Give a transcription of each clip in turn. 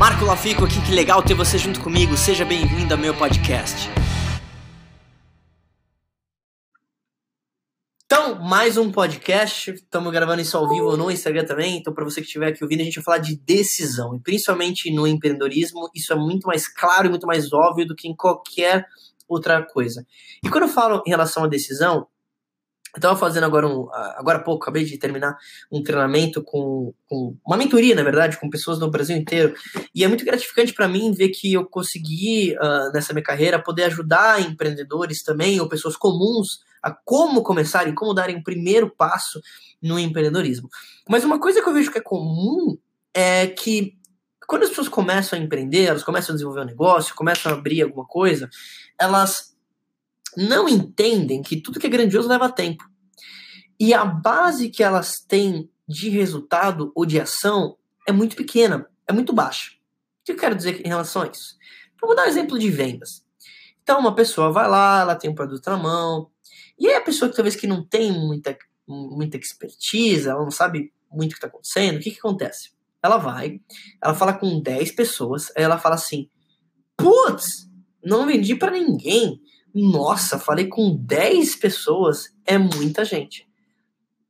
Marco Lafico aqui, que legal ter você junto comigo. Seja bem-vindo ao meu podcast. Então, mais um podcast. Estamos gravando isso ao vivo no Instagram também. Então, para você que estiver aqui ouvindo, a gente vai falar de decisão. E principalmente no empreendedorismo, isso é muito mais claro e muito mais óbvio do que em qualquer outra coisa. E quando eu falo em relação à decisão, estava fazendo agora um. Agora há pouco, acabei de terminar um treinamento com, com uma mentoria, na verdade, com pessoas no Brasil inteiro. E é muito gratificante para mim ver que eu consegui, uh, nessa minha carreira, poder ajudar empreendedores também, ou pessoas comuns, a como começarem, como darem o primeiro passo no empreendedorismo. Mas uma coisa que eu vejo que é comum é que quando as pessoas começam a empreender, elas começam a desenvolver um negócio, começam a abrir alguma coisa, elas não entendem que tudo que é grandioso leva tempo. E a base que elas têm de resultado ou de ação é muito pequena, é muito baixa. O que eu quero dizer em relação a isso? Vamos dar um exemplo de vendas. Então, uma pessoa vai lá, ela tem um produto na mão, e aí a pessoa que talvez que não tem muita, muita expertise, ela não sabe muito o que está acontecendo, o que, que acontece? Ela vai, ela fala com 10 pessoas, aí ela fala assim: Putz, não vendi para ninguém. Nossa, falei com 10 pessoas, é muita gente.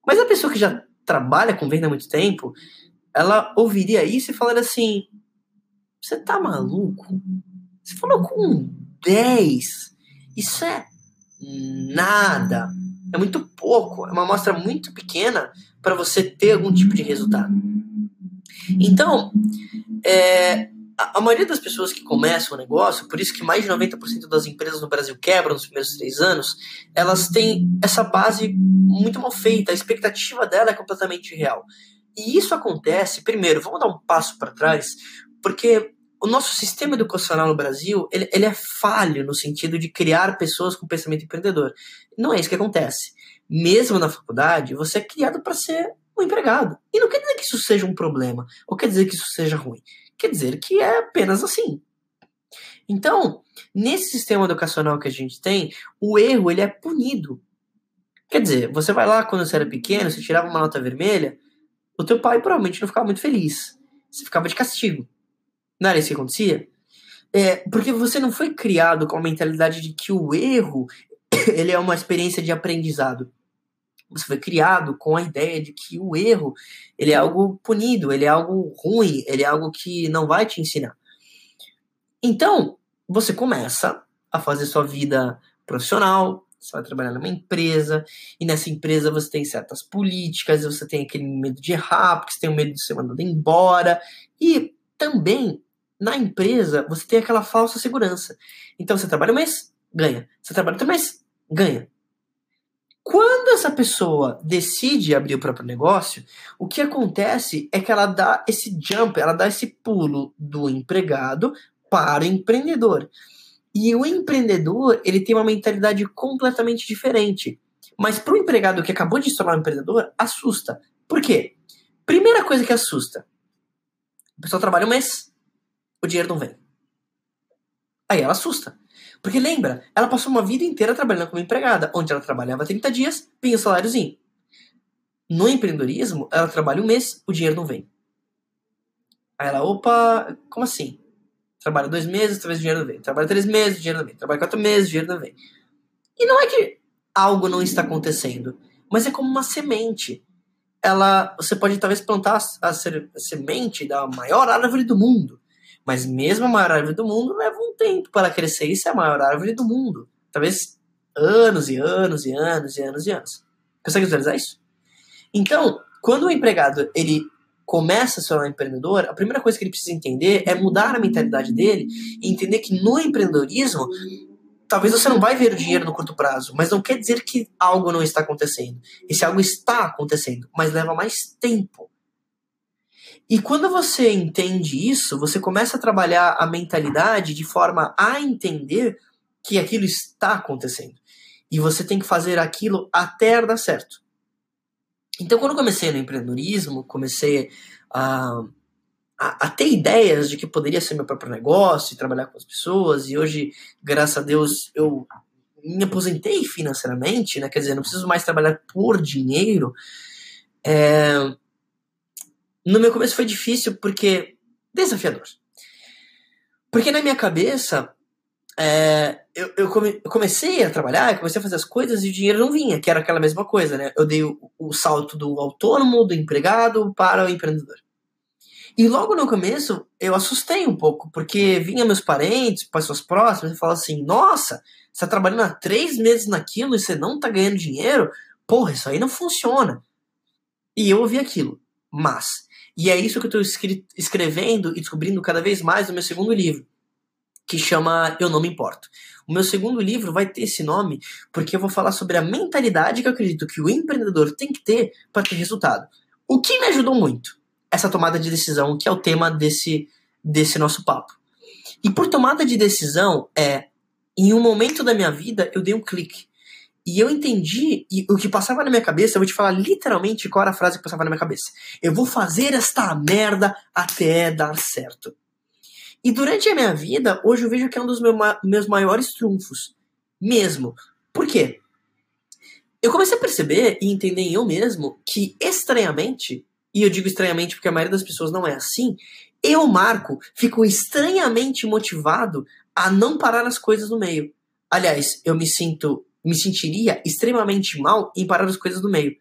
Mas a pessoa que já trabalha com venda há muito tempo, ela ouviria isso e falaria assim: Você tá maluco? Você falou com 10. Isso é nada. É muito pouco. É uma amostra muito pequena para você ter algum tipo de resultado. Então, é, a, maioria das pessoas que começam o negócio, por isso que mais de 90% das empresas no Brasil quebram nos primeiros três anos, elas têm essa base muito mal feita, a expectativa dela é completamente real. E isso acontece, primeiro, vamos dar um passo para trás, porque o nosso sistema educacional no Brasil, ele, ele é falho no sentido de criar pessoas com pensamento empreendedor. Não é isso que acontece. Mesmo na faculdade, você é criado para ser um empregado. E não quer dizer que isso seja um problema, ou quer dizer que isso seja ruim. Quer dizer que é apenas assim. Então, nesse sistema educacional que a gente tem, o erro ele é punido. Quer dizer, você vai lá quando você era pequeno, você tirava uma nota vermelha, o teu pai provavelmente não ficava muito feliz. Você ficava de castigo. Não era isso que acontecia? É, porque você não foi criado com a mentalidade de que o erro ele é uma experiência de aprendizado. Você foi criado com a ideia de que o erro ele é algo punido, ele é algo ruim, ele é algo que não vai te ensinar. Então, você começa a fazer sua vida profissional, você vai trabalhar numa empresa, e nessa empresa você tem certas políticas, você tem aquele medo de errar, porque você tem o medo de ser mandado embora, e também na empresa você tem aquela falsa segurança. Então você trabalha um mês, ganha. Você trabalha outro mês, ganha. Quando essa pessoa decide abrir o próprio negócio, o que acontece é que ela dá esse jump, ela dá esse pulo do empregado para o empreendedor. E o empreendedor, ele tem uma mentalidade completamente diferente. Mas para o empregado que acabou de se tornar um empreendedor, assusta. Por quê? Primeira coisa que assusta. A pessoa trabalha um mês, o dinheiro não vem. Aí ela assusta. Porque lembra, ela passou uma vida inteira trabalhando como empregada, onde ela trabalhava 30 dias, vinha o saláriozinho. No empreendedorismo, ela trabalha um mês, o dinheiro não vem. Aí ela, opa, como assim? Trabalha dois meses, talvez o dinheiro não vem. Trabalha três meses, o dinheiro não vem. Trabalha quatro meses, o dinheiro não vem. E não é que algo não está acontecendo, mas é como uma semente. Ela, você pode talvez plantar a, a semente da maior árvore do mundo. Mas mesmo a maior árvore do mundo leva um tempo para crescer. Isso é a maior árvore do mundo. Talvez anos e anos e anos e anos e anos. Consegue visualizar isso? Então, quando o empregado ele começa a ser um empreendedor, a primeira coisa que ele precisa entender é mudar a mentalidade dele e entender que no empreendedorismo talvez você não vai ver o dinheiro no curto prazo, mas não quer dizer que algo não está acontecendo. Esse algo está acontecendo, mas leva mais tempo. E quando você entende isso, você começa a trabalhar a mentalidade de forma a entender que aquilo está acontecendo. E você tem que fazer aquilo até dar certo. Então, quando comecei no empreendedorismo, comecei a, a, a, ter ideias de que poderia ser meu próprio negócio, trabalhar com as pessoas, e hoje, graças a Deus, eu me aposentei financeiramente, né? Quer dizer, não preciso mais trabalhar por dinheiro. É, no meu começo foi difícil porque desafiador. Porque na minha cabeça, é, eu, eu, come, eu, comecei a trabalhar, comecei a fazer as coisas e o dinheiro não vinha, que era aquela mesma coisa, né? Eu dei o, o salto do autônomo, do empregado, para o empreendedor. E logo no começo, eu assustei um pouco, porque vinha meus parentes, pessoas próximas, e falavam assim: Nossa, você tá trabalhando há três meses naquilo e você não tá ganhando dinheiro? Porra, isso aí não funciona. E eu ouvi aquilo. Mas, e é isso que eu estou escrevendo e descobrindo cada vez mais no meu segundo livro, que chama Eu Não Me Importo. O meu segundo livro vai ter esse nome porque eu vou falar sobre a mentalidade que eu acredito que o empreendedor tem que ter para ter resultado. O que me ajudou muito essa tomada de decisão, que é o tema desse, desse nosso papo. E por tomada de decisão é, em um momento da minha vida, eu dei um clique. E eu entendi, e o que passava na minha cabeça, eu vou te falar literalmente qual era a frase que passava na minha cabeça. Eu vou fazer esta merda até dar certo. E durante a minha vida, hoje eu vejo que é um dos meu, meus maiores trunfos. Mesmo. Por quê? Eu comecei a perceber e entender em eu mesmo que, estranhamente, e eu digo estranhamente porque a maioria das pessoas não é assim, eu, Marco, fico estranhamente motivado a não parar as coisas no meio. Aliás, eu me sinto, me sentiria extremamente mal em parar as coisas no meio.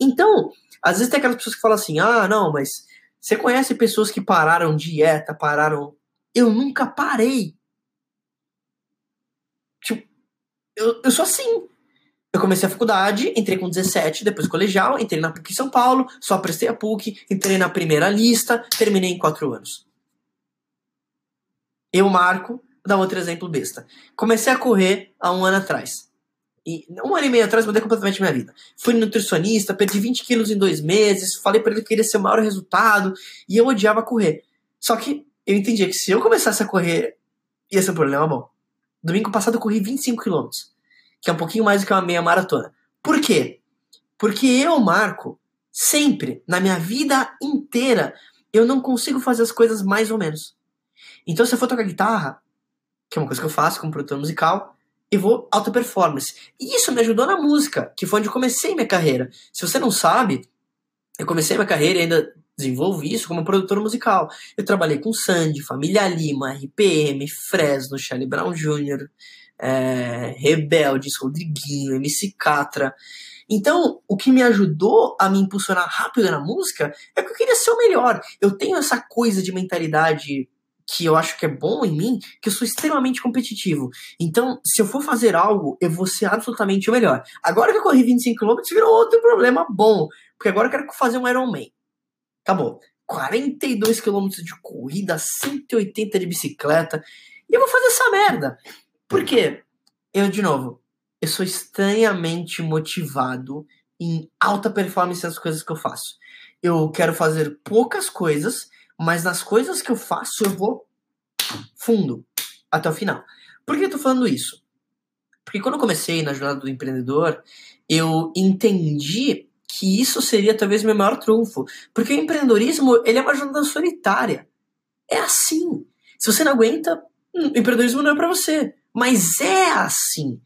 Então, às vezes tem aquelas pessoas que falam assim: ah, não, mas você conhece pessoas que pararam dieta, pararam. Eu nunca parei. Tipo, eu, eu sou assim. Eu comecei a faculdade, entrei com 17, depois colegial, entrei na PUC São Paulo, só prestei a PUC, entrei na primeira lista, terminei em 4 anos. Eu, Marco, dar outro exemplo besta. Comecei a correr há um ano atrás. E um ano e meio atrás mudei completamente minha vida. Fui nutricionista, perdi 20 quilos em dois meses, falei para ele que queria ser o maior resultado, e eu odiava correr. Só que eu entendi que se eu começasse a correr, ia ser um problema bom. Domingo passado eu corri 25 quilômetros que é um pouquinho mais do que uma meia maratona. Por quê? Porque eu, Marco, sempre, na minha vida inteira, eu não consigo fazer as coisas mais ou menos. Então, se eu for tocar guitarra, que é uma coisa que eu faço como produtor musical, eu vou alta performance. E isso me ajudou na música, que foi onde eu comecei minha carreira. Se você não sabe, eu comecei minha carreira e ainda desenvolvo isso como produtor musical. Eu trabalhei com Sandy, Família Lima, RPM, Fresno, Charlie Brown Jr., é, Rebeldes, Rodriguinho, MC Catra. Então, o que me ajudou a me impulsionar rápido na música é que eu queria ser o melhor. Eu tenho essa coisa de mentalidade que eu acho que é bom em mim, que eu sou extremamente competitivo. Então, se eu for fazer algo, eu vou ser absolutamente o melhor. Agora que eu corri 25 km, virou outro problema bom, porque agora eu quero fazer um Ironman. Acabou. 42 km de corrida, 180 de bicicleta, e eu vou fazer essa merda. Por quê? Eu, de novo, eu sou estranhamente motivado em alta performance nas coisas que eu faço. Eu quero fazer poucas coisas, mas nas coisas que eu faço eu vou fundo até o final. Por que eu tô falando isso? Porque quando eu comecei na jornada do empreendedor, eu entendi que isso seria talvez meu maior trunfo. Porque o empreendedorismo, ele é uma jornada solitária. É assim. Se você não aguenta, hum, empreendedorismo não é para você. Mas é assim.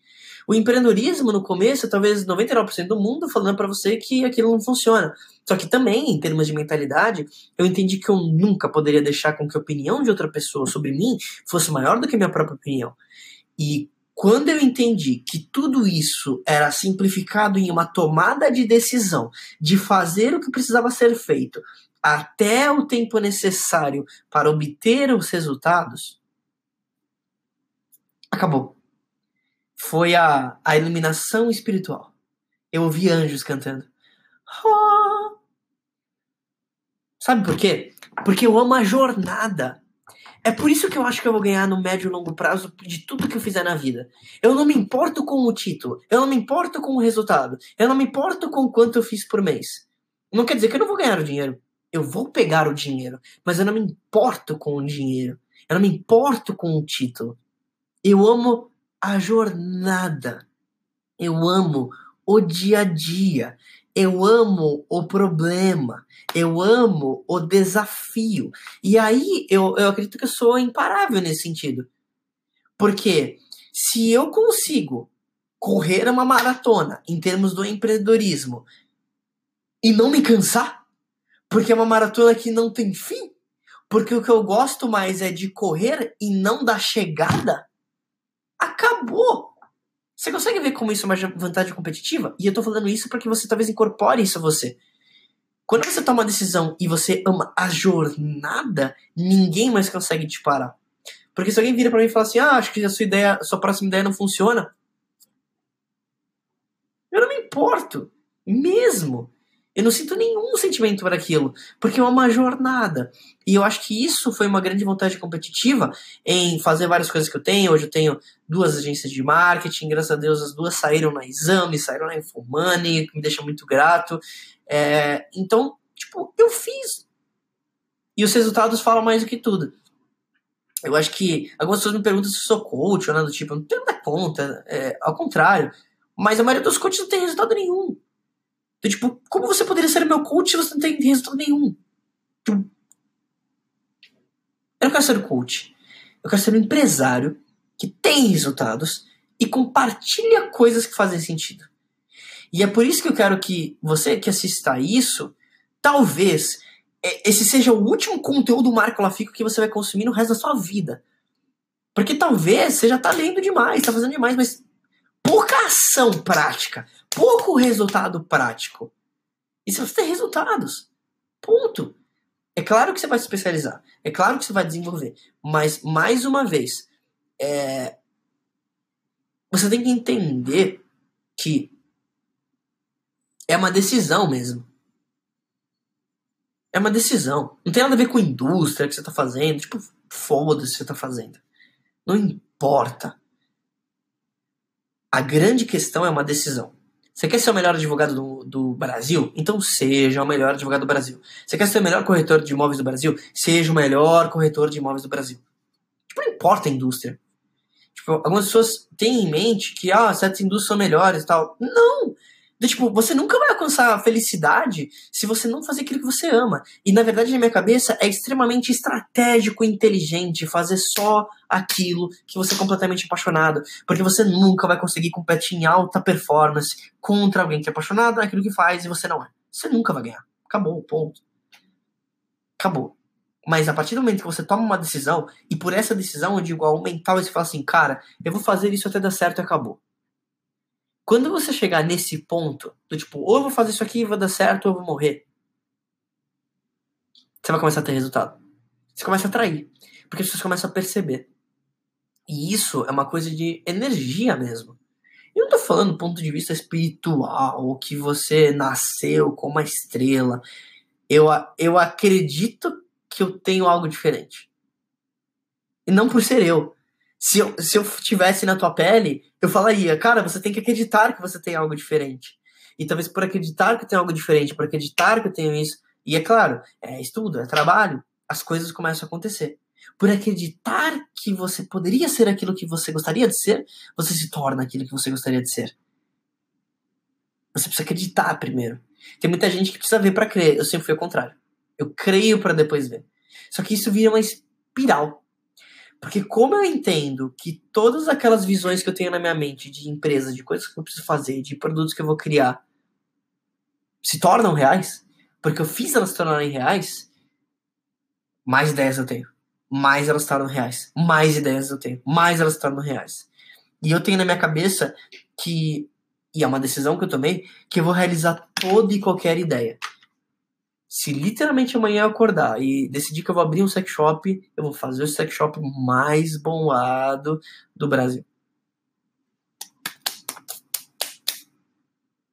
O empreendedorismo, no começo, talvez 99% do mundo falando para você que aquilo não funciona. Só que também, em termos de mentalidade, eu entendi que eu nunca poderia deixar com que a opinião de outra pessoa sobre mim fosse maior do que a minha própria opinião. E quando eu entendi que tudo isso era simplificado em uma tomada de decisão de fazer o que precisava ser feito até o tempo necessário para obter os resultados, acabou. Foi a, a iluminação espiritual. Eu ouvi anjos cantando. Sabe por quê? Porque eu amo a jornada. É por isso que eu acho que eu vou ganhar no médio e longo prazo de tudo que eu fizer na vida. Eu não me importo com o título, eu não me importo com o resultado, eu não me importo com quanto eu fiz por mês. Não quer dizer que eu não vou ganhar o dinheiro. Eu vou pegar o dinheiro, mas eu não me importo com o dinheiro. Eu não me importo com o título. Eu amo a jornada. Eu amo o dia a dia. Eu amo o problema. Eu amo o desafio. E aí eu, eu acredito que eu sou imparável nesse sentido. Porque se eu consigo correr uma maratona em termos do empreendedorismo e não me cansar, porque é uma maratona que não tem fim, porque o que eu gosto mais é de correr e não da chegada, acabou. Você consegue ver como isso é uma vantagem competitiva? E eu tô falando isso para que você talvez incorpore isso a você. Quando você toma uma decisão e você ama a jornada, ninguém mais consegue te parar. Porque se alguém vira para mim e fala assim: "Ah, acho que a sua ideia, a sua próxima ideia não funciona", eu não me importo, mesmo. Eu não sinto nenhum sentimento para aquilo, porque é uma jornada. E eu acho que isso foi uma grande vantagem competitiva em fazer várias coisas que eu tenho. Hoje eu tenho duas agências de marketing, graças a Deus as duas saíram na Exame, saíram na Infomani, que me deixa muito grato. É, então, tipo, eu fiz. E os resultados falam mais do que tudo. Eu acho que algumas pessoas me perguntam se sou coach ou nada do tipo. Eu não tenho nada conta, é, ao contrário. Mas a maioria dos coaches não tem resultado nenhum. Então, tipo, como você poderia ser meu coach se você não tem resultado nenhum? Tipo, eu não quero ser coach. Eu quero ser um empresário que tem resultados e compartilha coisas que fazem sentido. E é por isso que eu quero que você que assista a isso, talvez é, esse seja o último conteúdo Marco Lafico que você vai consumir no resto da sua vida. Porque talvez você já tá lendo demais, tá fazendo demais, mas pouca ação prática, pouco resultado prático. E você tem resultados, ponto. É claro que você vai se especializar, é claro que você vai desenvolver, mas mais uma vez, é... você tem que entender que é uma decisão mesmo. É uma decisão. Não tem nada a ver com a indústria que você está fazendo. Tipo, foda-se o que você está fazendo. Não importa. A grande questão é uma decisão. Você quer ser o melhor advogado do, do Brasil? Então seja o melhor advogado do Brasil. Você quer ser o melhor corretor de imóveis do Brasil? Seja o melhor corretor de imóveis do Brasil. Tipo, não importa a indústria. Tipo, algumas pessoas têm em mente que ah, certas indústrias são melhores e tal. Não! Tipo, você nunca vai alcançar a felicidade se você não fazer aquilo que você ama. E na verdade, na minha cabeça, é extremamente estratégico e inteligente fazer só aquilo que você é completamente apaixonado. Porque você nunca vai conseguir competir em alta performance contra alguém que é apaixonado naquilo que faz e você não é. Você nunca vai ganhar. Acabou, ponto. Acabou. Mas a partir do momento que você toma uma decisão, e por essa decisão eu digo ao mental, você fala assim, cara, eu vou fazer isso até dar certo e acabou. Quando você chegar nesse ponto, do tipo, ou eu vou fazer isso aqui e vai dar certo, ou eu vou morrer, você vai começar a ter resultado. Você começa a atrair. Porque as pessoas começam a perceber. E isso é uma coisa de energia mesmo. Eu não tô falando do ponto de vista espiritual, ou que você nasceu com uma estrela. Eu, eu acredito que eu tenho algo diferente. E não por ser eu, se eu, se eu tivesse na tua pele, eu falaria, cara, você tem que acreditar que você tem algo diferente. E talvez por acreditar que eu tenho algo diferente, por acreditar que eu tenho isso, e é claro, é estudo, é trabalho, as coisas começam a acontecer. Por acreditar que você poderia ser aquilo que você gostaria de ser, você se torna aquilo que você gostaria de ser. Você precisa acreditar primeiro. Tem muita gente que precisa ver para crer. Eu sempre fui ao contrário. Eu creio para depois ver. Só que isso vira uma espiral. Porque como eu entendo que todas aquelas visões que eu tenho na minha mente de empresa, de coisas que eu preciso fazer, de produtos que eu vou criar, se tornam reais, porque eu fiz elas se tornarem reais, mais ideias eu tenho. Mais elas se tornam reais. Mais ideias eu tenho. Mais elas se tornam reais. E eu tenho na minha cabeça que, e é uma decisão que eu tomei, que eu vou realizar toda e qualquer ideia se literalmente amanhã eu acordar e decidir que eu vou abrir um sex shop, eu vou fazer o sex shop mais bombado do Brasil.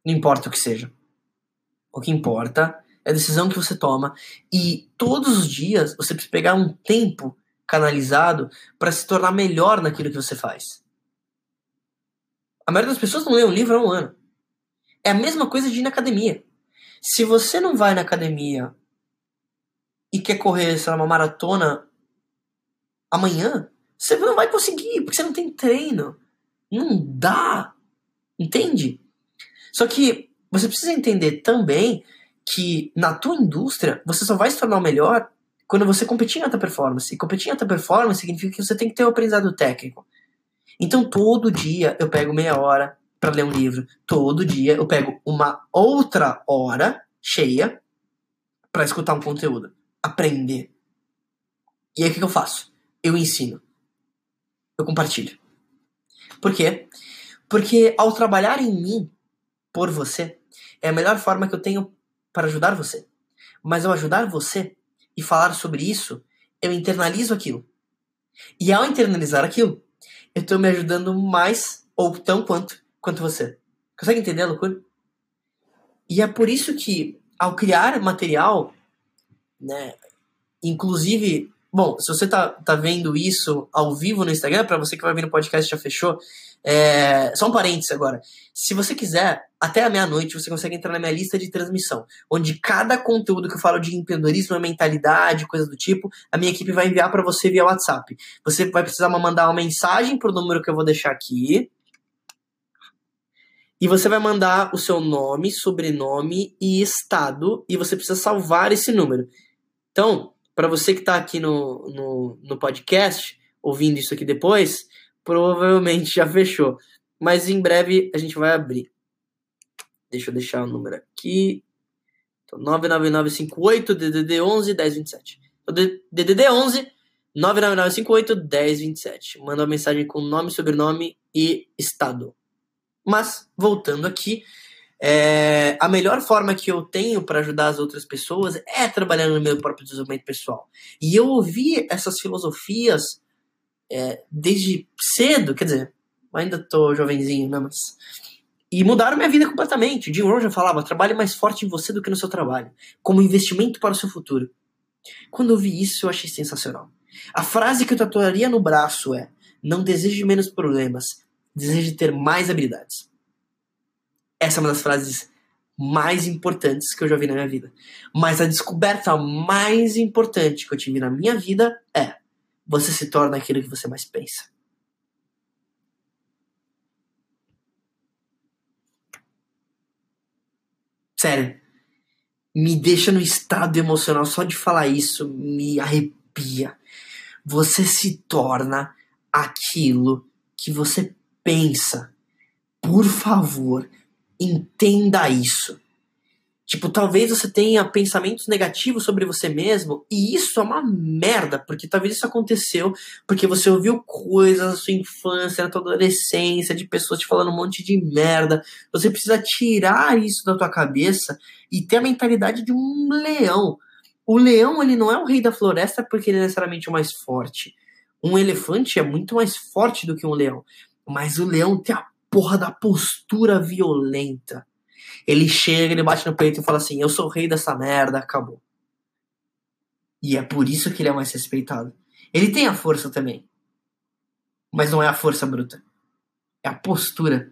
Não importa o que seja. O que importa é a decisão que você toma e todos os dias você precisa pegar um tempo canalizado para se tornar melhor naquilo que você faz. A maioria das pessoas não lê um livro há um ano. É a mesma coisa de ir na academia. Se você não vai na academia e quer correr, sei lá, uma maratona amanhã, você não vai conseguir, porque você não tem treino. Não dá. Entende? Só que você precisa entender também que na tua indústria você só vai se tornar o melhor quando você competir em alta performance. E competir em alta performance significa que você tem que ter o um aprendizado técnico. Então todo dia eu pego meia hora, para ler um livro todo dia, eu pego uma outra hora cheia para escutar um conteúdo, aprender. E aí o que, que eu faço? Eu ensino. Eu compartilho. Por quê? Porque ao trabalhar em mim, por você, é a melhor forma que eu tenho para ajudar você. Mas ao ajudar você e falar sobre isso, eu internalizo aquilo. E ao internalizar aquilo, eu estou me ajudando mais ou tão quanto quanto você. Consegue entender a loucura? E é por isso que ao criar material, né, inclusive, bom, se você tá, tá vendo isso ao vivo no Instagram, para você que vai ver no podcast já fechou, é, só um parênteses agora. Se você quiser, até a meia-noite você consegue entrar na minha lista de transmissão, onde cada conteúdo que eu falo de empreendedorismo, mentalidade, coisa do tipo, a minha equipe vai enviar para você via WhatsApp. Você vai precisar mandar uma mensagem pro número que eu vou deixar aqui. E você vai mandar o seu nome, sobrenome e estado, e você precisa salvar esse número. Então, para você que está aqui no, no, no podcast, ouvindo isso aqui depois, provavelmente já fechou. Mas em breve a gente vai abrir. Deixa eu deixar o número aqui. Então, 99958 DDD 11 1027. DDD 11 99958 1027. Manda uma mensagem com nome, sobrenome e estado. Mas, voltando aqui, é, a melhor forma que eu tenho para ajudar as outras pessoas é trabalhando no meu próprio desenvolvimento pessoal. E eu ouvi essas filosofias é, desde cedo, quer dizer, ainda tô jovenzinho, né, mas... E mudaram minha vida completamente. Jim Rohn já falava, trabalhe mais forte em você do que no seu trabalho, como investimento para o seu futuro. Quando eu vi isso, eu achei sensacional. A frase que eu tatuaria no braço é, não deseje menos problemas, deseje ter mais habilidades. Essa é uma das frases mais importantes que eu já vi na minha vida. Mas a descoberta mais importante que eu tive na minha vida é você se torna aquilo que você mais pensa. Sério, me deixa no estado emocional só de falar isso, me arrepia. Você se torna aquilo que você pensa. Por favor, entenda isso. Tipo, talvez você tenha pensamentos negativos sobre você mesmo, e isso é uma merda, porque talvez isso aconteceu porque você ouviu coisas na sua infância, na sua adolescência, de pessoas te falando um monte de merda. Você precisa tirar isso da tua cabeça e ter a mentalidade de um leão. O leão, ele não é o rei da floresta porque ele é necessariamente o mais forte. Um elefante é muito mais forte do que um leão. Mas o leão tem a porra da postura violenta ele chega, ele bate no peito e fala assim: Eu sou o rei dessa merda, acabou. E é por isso que ele é mais respeitado. Ele tem a força também. Mas não é a força bruta. É a postura.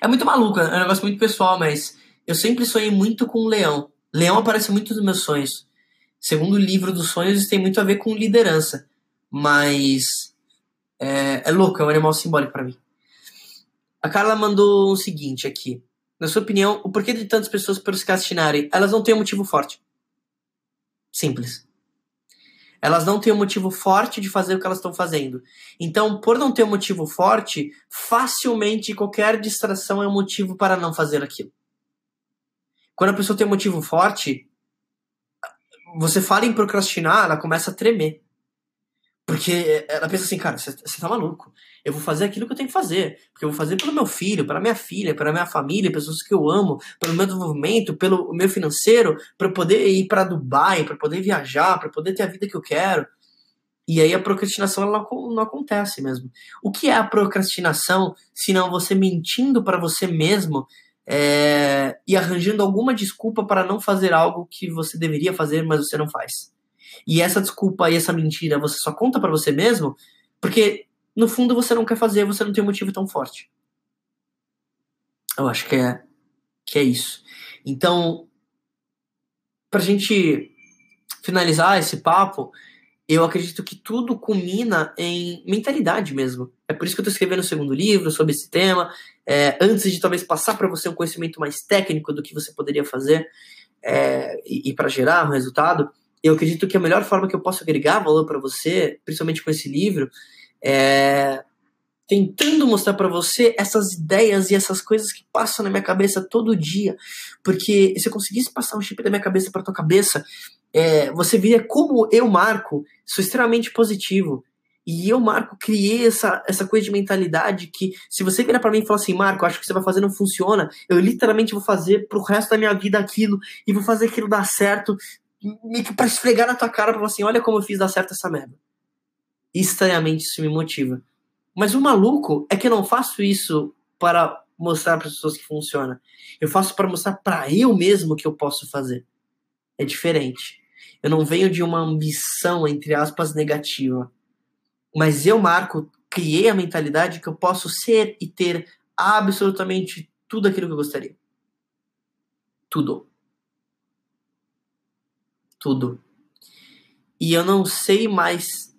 É muito maluco, é um negócio muito pessoal, mas eu sempre sonhei muito com o leão. Leão aparece muito nos meus sonhos. Segundo o livro dos sonhos, isso tem muito a ver com liderança. Mas é, é louco, é um animal simbólico para mim. A Carla mandou o seguinte aqui. Na sua opinião, o porquê de tantas pessoas procrastinarem? Elas não têm um motivo forte. Simples. Elas não têm um motivo forte de fazer o que elas estão fazendo. Então, por não ter um motivo forte, facilmente qualquer distração é um motivo para não fazer aquilo. Quando a pessoa tem um motivo forte, você fala em procrastinar, ela começa a tremer. Porque ela pensa assim, cara, você tá maluco. Eu vou fazer aquilo que eu tenho que fazer. Porque eu vou fazer pelo meu filho, pela minha filha, pela minha família, pessoas que eu amo, pelo meu desenvolvimento, pelo meu financeiro, para poder ir para Dubai, para poder viajar, para poder ter a vida que eu quero. E aí a procrastinação ela não, não acontece mesmo. O que é a procrastinação se não você mentindo para você mesmo é, e arranjando alguma desculpa para não fazer algo que você deveria fazer, mas você não faz? E essa desculpa e essa mentira você só conta para você mesmo porque no fundo você não quer fazer, você não tem um motivo tão forte. Eu acho que é que é isso. Então, pra gente finalizar esse papo, eu acredito que tudo culmina em mentalidade mesmo. É por isso que eu estou escrevendo o segundo livro sobre esse tema, é, antes de talvez passar para você um conhecimento mais técnico do que você poderia fazer é, e, e para gerar um resultado eu acredito que a melhor forma que eu posso agregar valor para você, principalmente com esse livro, é tentando mostrar para você essas ideias e essas coisas que passam na minha cabeça todo dia. Porque se eu conseguisse passar um chip da minha cabeça para tua cabeça, é, você vê como eu, Marco, sou extremamente positivo. E eu, Marco, criei essa, essa coisa de mentalidade que, se você virar para mim e falar assim, Marco, acho que você vai fazer não funciona, eu literalmente vou fazer pro resto da minha vida aquilo e vou fazer aquilo dar certo, meio que pra esfregar na tua cara, pra falar assim, olha como eu fiz dar certo essa merda. Estranhamente isso me motiva. Mas o maluco é que eu não faço isso para mostrar para as pessoas que funciona. Eu faço para mostrar para eu mesmo que eu posso fazer. É diferente. Eu não venho de uma ambição, entre aspas, negativa. Mas eu, Marco, criei a mentalidade que eu posso ser e ter absolutamente tudo aquilo que eu gostaria. Tudo. Tudo. E eu não sei mais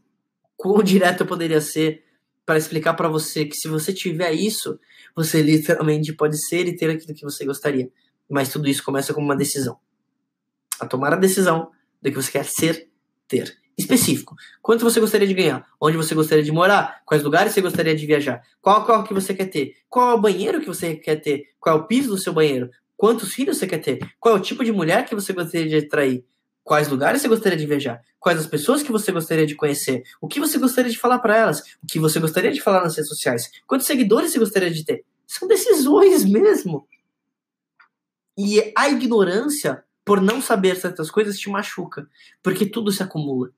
quão direto eu poderia ser para explicar para você que se você tiver isso, você literalmente pode ser e ter aquilo que você gostaria. Mas tudo isso começa com uma decisão. A tomar a decisão do que você quer ser, ter. Específico. Quanto você gostaria de ganhar? Onde você gostaria de morar? Quais lugares você gostaria de viajar? Qual carro que você quer ter? Qual é o banheiro que você quer ter? Qual é o piso do seu banheiro? Quantos filhos você quer ter? Qual é o tipo de mulher que você gostaria de atrair? Quais lugares você gostaria de viajar? Quais as pessoas que você gostaria de conhecer? O que você gostaria de falar para elas? O que você gostaria de falar nas redes sociais? Quantos seguidores você gostaria de ter? São decisões mesmo. E a ignorância por não saber certas coisas te machuca, porque tudo se acumula.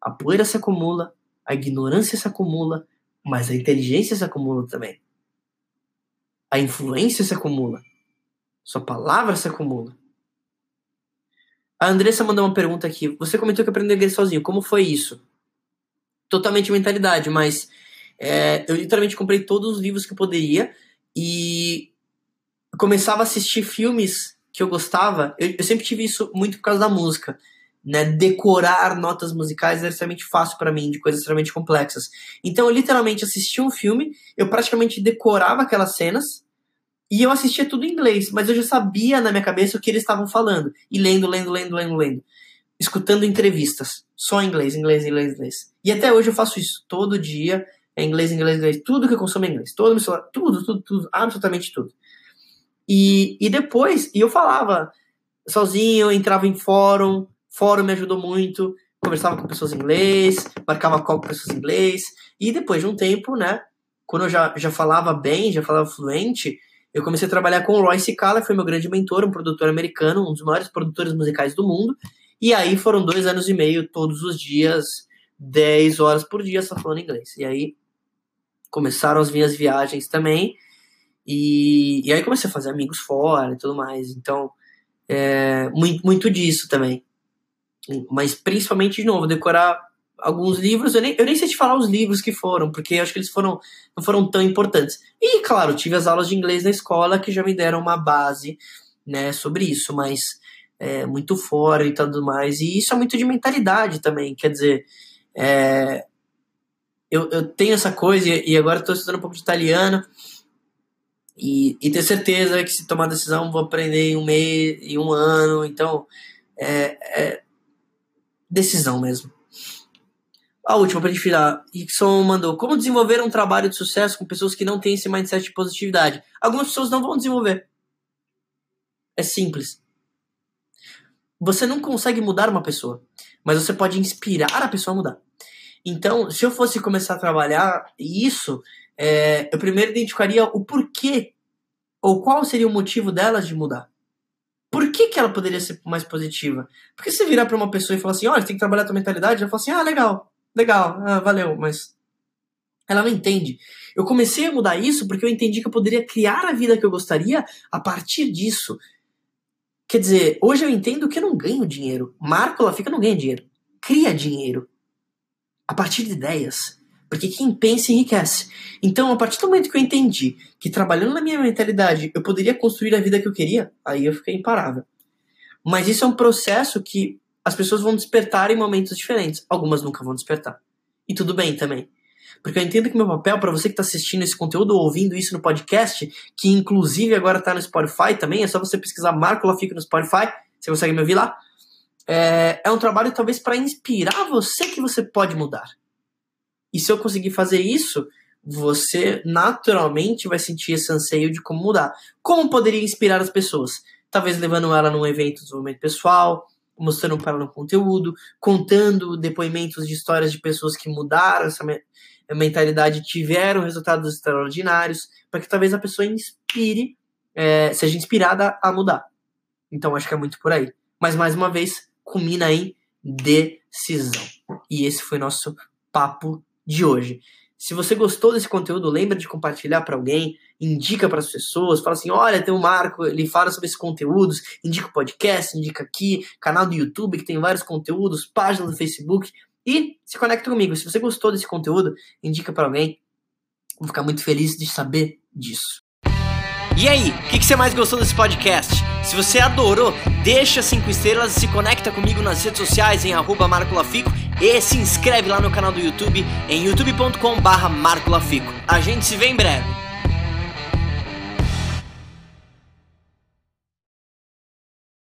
A poeira se acumula, a ignorância se acumula, mas a inteligência se acumula também. A influência se acumula. Sua palavra se acumula. A Andressa mandou uma pergunta aqui. Você comentou que aprendeu inglês sozinho. Como foi isso? Totalmente mentalidade, mas é, eu literalmente comprei todos os livros que eu poderia e começava a assistir filmes que eu gostava. Eu, eu sempre tive isso muito por causa da música. Né, decorar notas musicais era extremamente fácil para mim, de coisas extremamente complexas. Então eu literalmente assistia um filme, eu praticamente decorava aquelas cenas e eu assistia tudo em inglês, mas eu já sabia na minha cabeça o que eles estavam falando. E lendo, lendo, lendo, lendo, lendo. Escutando entrevistas. Só em inglês, inglês, inglês, inglês. E até hoje eu faço isso. Todo dia é inglês, inglês, inglês. Tudo que eu consumo é inglês. Todo meu celular, tudo, tudo, tudo. Absolutamente tudo. E, e depois, e eu falava sozinho, entrava em fórum. Fórum me ajudou muito. Conversava com pessoas em inglês, marcava call com pessoas em inglês. E depois de um tempo, né? Quando eu já, já falava bem, já falava fluente, eu comecei a trabalhar com o Roy Cicala, foi meu grande mentor, um produtor americano, um dos maiores produtores musicais do mundo. E aí foram dois anos e meio, todos os dias, 10 horas por dia, só falando inglês. E aí começaram as minhas viagens também. E, e aí comecei a fazer amigos fora e tudo mais. Então, é, muito, muito disso também. Mas principalmente, de novo, decorar alguns livros, eu nem, eu nem sei te falar os livros que foram, porque eu acho que eles foram, não foram tão importantes. E, claro, tive as aulas de inglês na escola que já me deram uma base né, sobre isso, mas é, muito fora e tudo mais. E isso é muito de mentalidade também, quer dizer, é, eu, eu tenho essa coisa e agora estou estudando um pouco de italiano e, e ter certeza que se tomar decisão vou aprender em um mês, em um ano, então é, é decisão mesmo. A última para gente virar. Rickson mandou: Como desenvolver um trabalho de sucesso com pessoas que não têm esse mindset de positividade? Algumas pessoas não vão desenvolver. É simples. Você não consegue mudar uma pessoa, mas você pode inspirar a pessoa a mudar. Então, se eu fosse começar a trabalhar isso, é, eu primeiro identificaria o porquê ou qual seria o motivo delas de mudar. Por que, que ela poderia ser mais positiva? Porque se virar para uma pessoa e falar assim, olha, tem que trabalhar a tua mentalidade, ela fala assim, ah, legal legal, ah, valeu, mas ela não entende. Eu comecei a mudar isso porque eu entendi que eu poderia criar a vida que eu gostaria a partir disso. Quer dizer, hoje eu entendo que eu não ganho dinheiro. Marco fica não ganha dinheiro. Cria dinheiro. A partir de ideias. Porque quem pensa enriquece. Então, a partir do momento que eu entendi que trabalhando na minha mentalidade eu poderia construir a vida que eu queria, aí eu fiquei imparável. Mas isso é um processo que as pessoas vão despertar em momentos diferentes. Algumas nunca vão despertar. E tudo bem também. Porque eu entendo que meu papel, para você que está assistindo esse conteúdo ou ouvindo isso no podcast, que inclusive agora está no Spotify também, é só você pesquisar Marco Lafica no Spotify, você consegue me ouvir lá. É, é um trabalho talvez para inspirar você que você pode mudar. E se eu conseguir fazer isso, você naturalmente vai sentir esse anseio de como mudar. Como poderia inspirar as pessoas? Talvez levando ela num evento de desenvolvimento pessoal, mostrando para no conteúdo, contando depoimentos de histórias de pessoas que mudaram essa mentalidade, tiveram resultados extraordinários, para que talvez a pessoa inspire, é, seja inspirada a mudar. Então acho que é muito por aí. Mas mais uma vez, culmina em decisão. E esse foi nosso papo de hoje. Se você gostou desse conteúdo, lembra de compartilhar para alguém, indica para as pessoas, fala assim: olha, tem o Marco, ele fala sobre esses conteúdos, indica o podcast, indica aqui, canal do YouTube que tem vários conteúdos, página do Facebook e se conecta comigo. Se você gostou desse conteúdo, indica para alguém. Vou ficar muito feliz de saber disso. E aí, o que, que, você mais gostou desse podcast? Se você adorou, deixa cinco estrelas e se conecta comigo nas redes sociais em arroba Marco Lafico e se inscreve lá no canal do YouTube em youtube.com barra Marco Lafico. A gente se vê em breve.